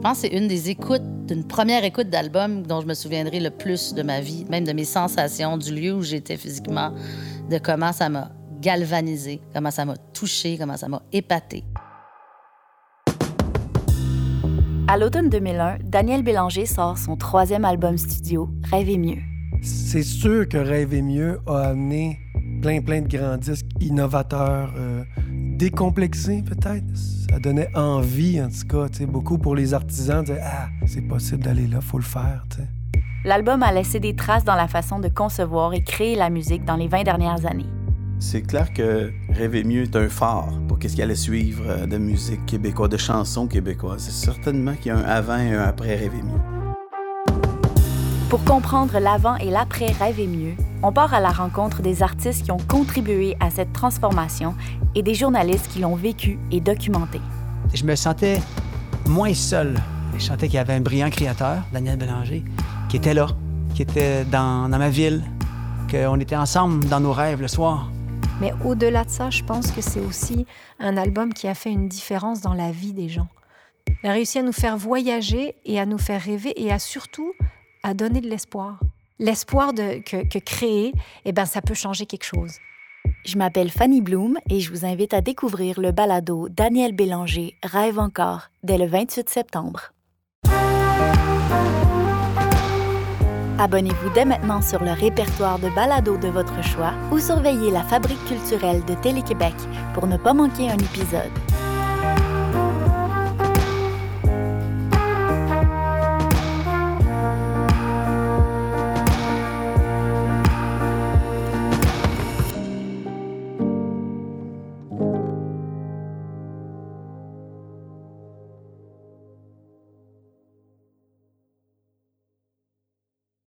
Je pense que c'est une des écoutes, d'une première écoute d'album dont je me souviendrai le plus de ma vie, même de mes sensations, du lieu où j'étais physiquement, de comment ça m'a galvanisé, comment ça m'a touché, comment ça m'a épaté. À l'automne 2001, Daniel Bélanger sort son troisième album studio, Rêver mieux. C'est sûr que Rêver mieux a amené plein, plein de grands disques innovateurs, euh, décomplexés peut-être. Ça donnait envie, en tout cas, beaucoup pour les artisans. De, ah, c'est possible d'aller là, faut le faire. L'album a laissé des traces dans la façon de concevoir et créer la musique dans les 20 dernières années. C'est clair que Rêver mieux est un phare pour ce qui allait suivre euh, de musique québécoise, de chansons québécoises. C'est certainement qu'il y a un avant et un après Rêver mieux. Pour comprendre l'avant et l'après Rêver mieux, on part à la rencontre des artistes qui ont contribué à cette transformation et des journalistes qui l'ont vécu et documenté. Je me sentais moins seul. Je sentais qu'il y avait un brillant créateur, Daniel Bélanger, qui était là, qui était dans, dans ma ville, qu'on était ensemble dans nos rêves le soir. Mais au-delà de ça, je pense que c'est aussi un album qui a fait une différence dans la vie des gens. Il a réussi à nous faire voyager et à nous faire rêver et à surtout à donner de l'espoir l'espoir que, créer, eh ben, ça peut changer quelque chose. Je m'appelle Fanny Bloom et je vous invite à découvrir le balado Daniel Bélanger Rêve encore dès le 28 septembre. Abonnez-vous dès maintenant sur le répertoire de balado de votre choix ou surveillez la Fabrique culturelle de Télé-Québec pour ne pas manquer un épisode.